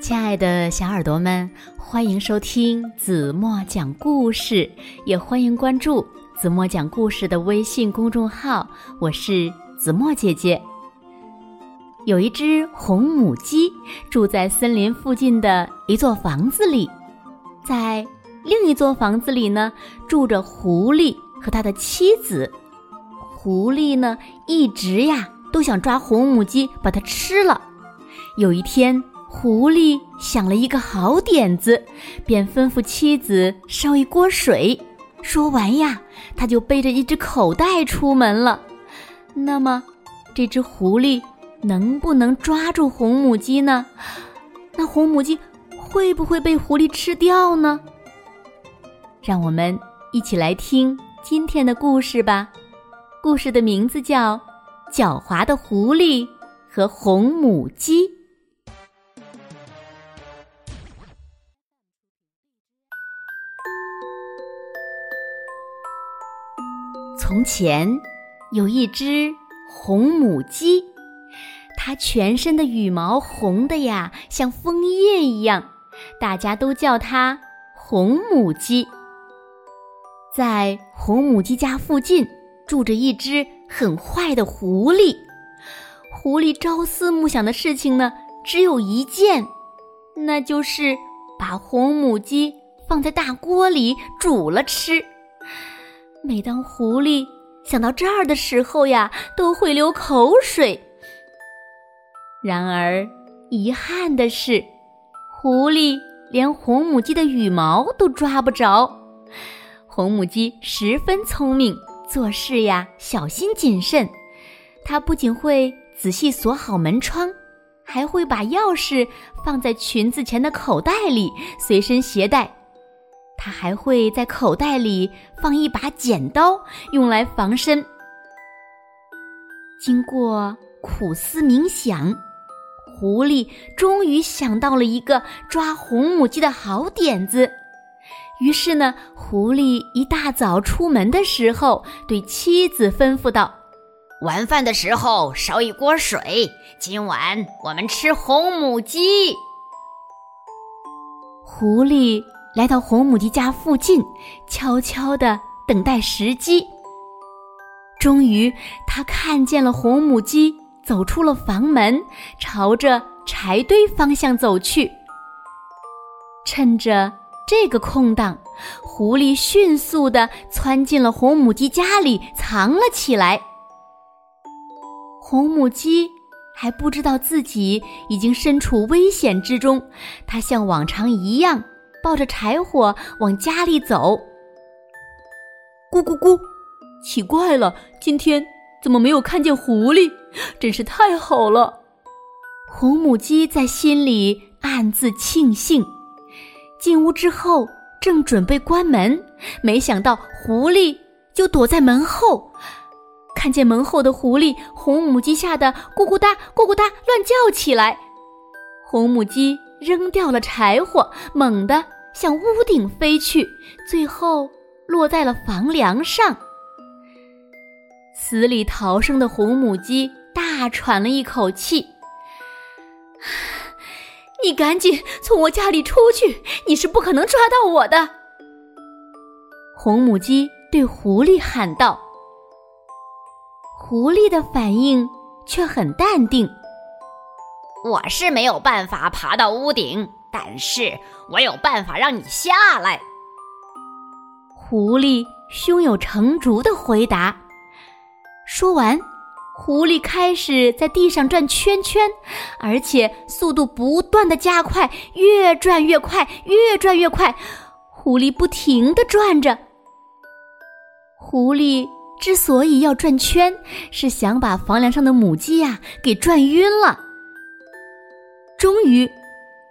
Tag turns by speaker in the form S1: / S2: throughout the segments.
S1: 亲爱的小耳朵们，欢迎收听子墨讲故事，也欢迎关注子墨讲故事的微信公众号。我是子墨姐姐。有一只红母鸡住在森林附近的一座房子里，在另一座房子里呢，住着狐狸和他的妻子。狐狸呢，一直呀都想抓红母鸡把它吃了。有一天。狐狸想了一个好点子，便吩咐妻子烧一锅水。说完呀，他就背着一只口袋出门了。那么，这只狐狸能不能抓住红母鸡呢？那红母鸡会不会被狐狸吃掉呢？让我们一起来听今天的故事吧。故事的名字叫《狡猾的狐狸和红母鸡》。从前，有一只红母鸡，它全身的羽毛红的呀，像枫叶一样，大家都叫它红母鸡。在红母鸡家附近住着一只很坏的狐狸，狐狸朝思暮想的事情呢，只有一件，那就是把红母鸡放在大锅里煮了吃。每当狐狸想到这儿的时候呀，都会流口水。然而，遗憾的是，狐狸连红母鸡的羽毛都抓不着。红母鸡十分聪明，做事呀小心谨慎。它不仅会仔细锁好门窗，还会把钥匙放在裙子前的口袋里，随身携带。他还会在口袋里放一把剪刀，用来防身。经过苦思冥想，狐狸终于想到了一个抓红母鸡的好点子。于是呢，狐狸一大早出门的时候，对妻子吩咐道：“
S2: 晚饭的时候烧一锅水，今晚我们吃红母鸡。”
S1: 狐狸。来到红母鸡家附近，悄悄地等待时机。终于，他看见了红母鸡走出了房门，朝着柴堆方向走去。趁着这个空档，狐狸迅速地窜进了红母鸡家里，藏了起来。红母鸡还不知道自己已经身处危险之中，它像往常一样。抱着柴火往家里走。咕咕咕，奇怪了，今天怎么没有看见狐狸？真是太好了！红母鸡在心里暗自庆幸。进屋之后，正准备关门，没想到狐狸就躲在门后。看见门后的狐狸，红母鸡吓得咕咕哒咕咕哒乱叫起来。红母鸡。扔掉了柴火，猛地向屋顶飞去，最后落在了房梁上。死里逃生的红母鸡大喘了一口气：“你赶紧从我家里出去，你是不可能抓到我的。”红母鸡对狐狸喊道。狐狸的反应却很淡定。
S2: 我是没有办法爬到屋顶，但是我有办法让你下来。
S1: 狐狸胸有成竹的回答。说完，狐狸开始在地上转圈圈，而且速度不断的加快，越转越快，越转越快。狐狸不停的转着。狐狸之所以要转圈，是想把房梁上的母鸡呀给转晕了。终于，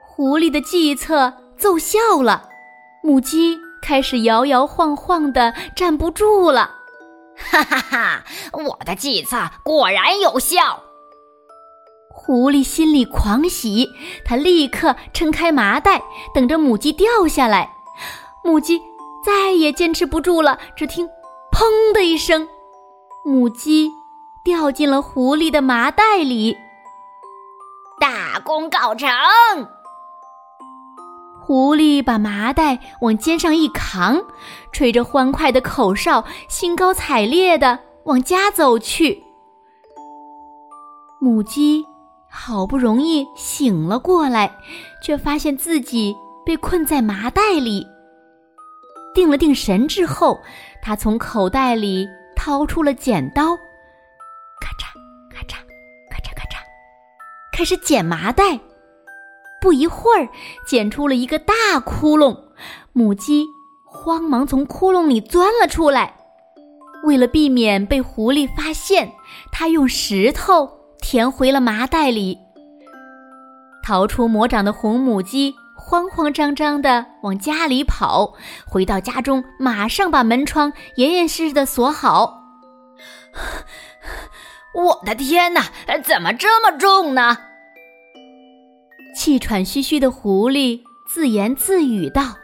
S1: 狐狸的计策奏效了，母鸡开始摇摇晃晃的站不住了。
S2: 哈哈哈！我的计策果然有效。
S1: 狐狸心里狂喜，它立刻撑开麻袋，等着母鸡掉下来。母鸡再也坚持不住了，只听“砰”的一声，母鸡掉进了狐狸的麻袋里。
S2: 功告成！
S1: 狐狸把麻袋往肩上一扛，吹着欢快的口哨，兴高采烈地往家走去。母鸡好不容易醒了过来，却发现自己被困在麻袋里。定了定神之后，它从口袋里掏出了剪刀，开始剪麻袋。不一会儿，剪出了一个大窟窿，母鸡慌忙从窟窿里钻了出来。为了避免被狐狸发现，它用石头填回了麻袋里。逃出魔掌的红母鸡慌慌张张地往家里跑，回到家中，马上把门窗严严实实地锁好。
S2: 我的天哪，怎么这么重呢？
S1: 气喘吁吁的狐狸自言自语道：“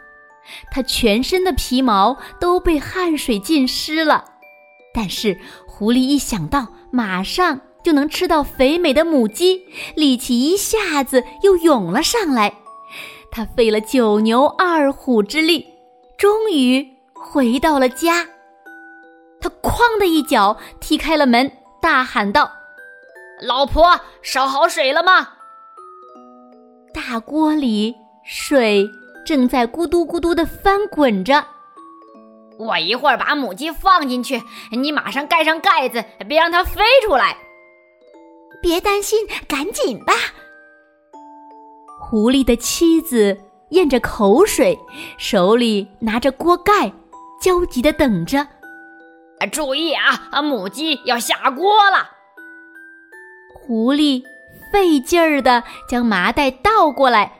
S1: 它全身的皮毛都被汗水浸湿了。”但是狐狸一想到马上就能吃到肥美的母鸡，力气一下子又涌了上来。他费了九牛二虎之力，终于回到了家。他哐的一脚踢开了门，大喊道：“
S2: 老婆，烧好水了吗？”
S1: 大锅里水正在咕嘟咕嘟的翻滚着，
S2: 我一会儿把母鸡放进去，你马上盖上盖子，别让它飞出来。
S3: 别担心，赶紧吧。
S1: 狐狸的妻子咽着口水，手里拿着锅盖，焦急的等着。
S2: 注意啊，母鸡要下锅了。
S1: 狐狸。费劲儿的将麻袋倒过来，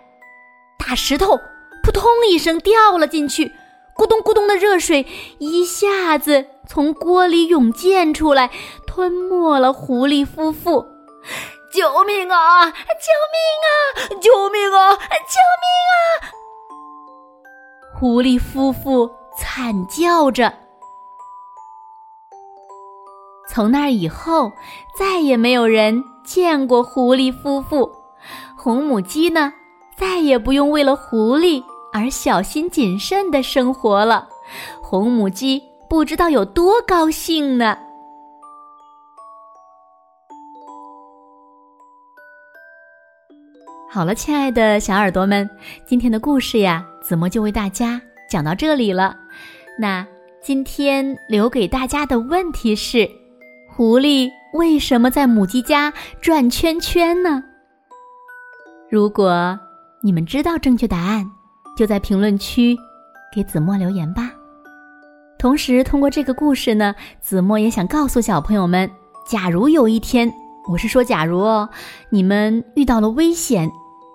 S1: 大石头扑通一声掉了进去，咕咚咕咚的热水一下子从锅里涌溅出来，吞没了狐狸夫妇。
S3: 救命啊！救命啊！救命啊！救命啊！
S1: 狐狸夫妇惨叫着。从那以后，再也没有人。见过狐狸夫妇，红母鸡呢，再也不用为了狐狸而小心谨慎的生活了。红母鸡不知道有多高兴呢。好了，亲爱的小耳朵们，今天的故事呀，子墨就为大家讲到这里了。那今天留给大家的问题是：狐狸。为什么在母鸡家转圈圈呢？如果你们知道正确答案，就在评论区给子墨留言吧。同时，通过这个故事呢，子墨也想告诉小朋友们：假如有一天，我是说假如哦，你们遇到了危险，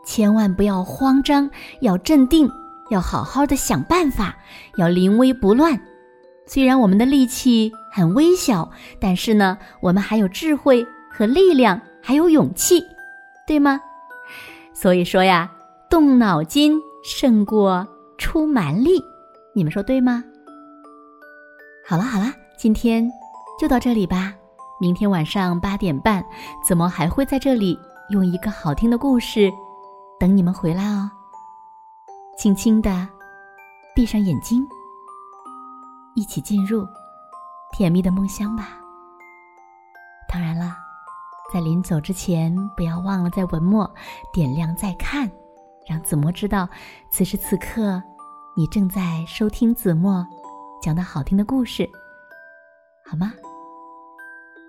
S1: 千万不要慌张，要镇定，要好好的想办法，要临危不乱。虽然我们的力气很微小，但是呢，我们还有智慧和力量，还有勇气，对吗？所以说呀，动脑筋胜过出蛮力，你们说对吗？好了好了，今天就到这里吧。明天晚上八点半，子墨还会在这里用一个好听的故事等你们回来哦。轻轻的闭上眼睛。一起进入甜蜜的梦乡吧。当然了，在临走之前，不要忘了在文末点亮再看，让子墨知道此时此刻你正在收听子墨讲的好听的故事，好吗？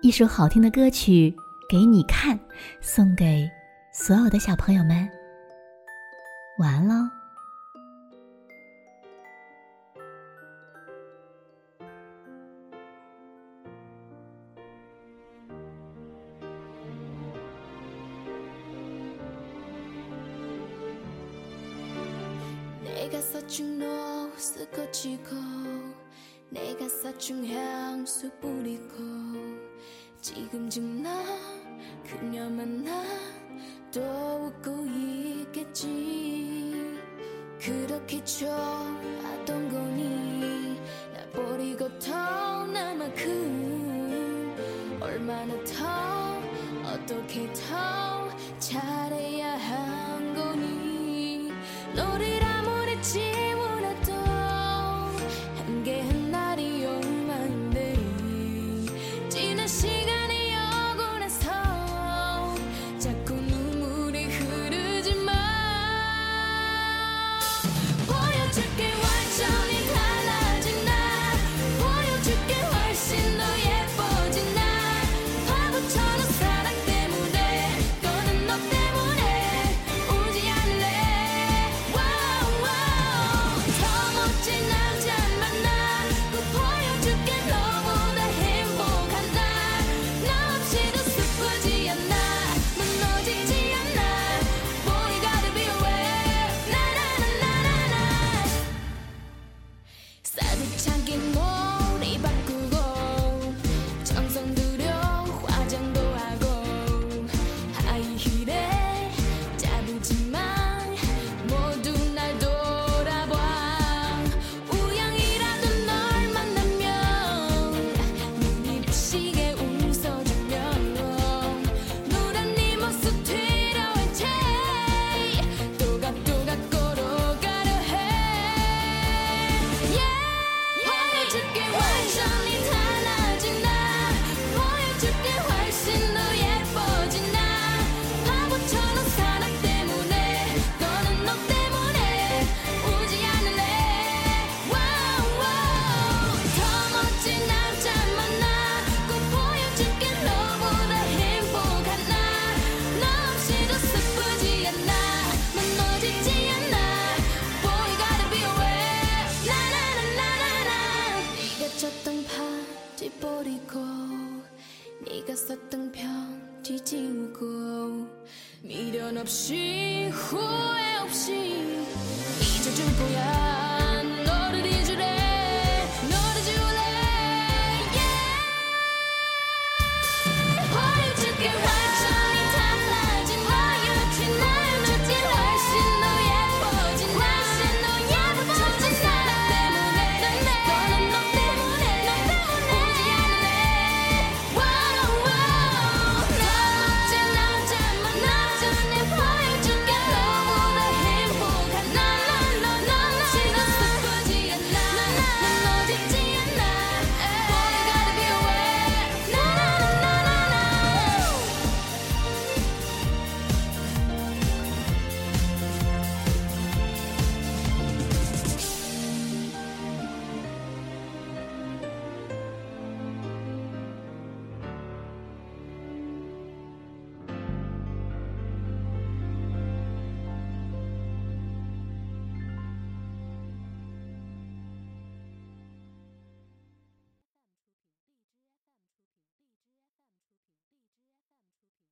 S1: 一首好听的歌曲给你看，送给所有的小朋友们。晚安喽。 사춘 노스 거치고 내가 사춘 향수 뿌리고 지금쯤 나 그녀 만 나 또 웃고 있겠지. 그렇게 좋아던 거니 나 버리고 더
S4: 편지지우고 미련 없이 후회 없이 잊어줄 거야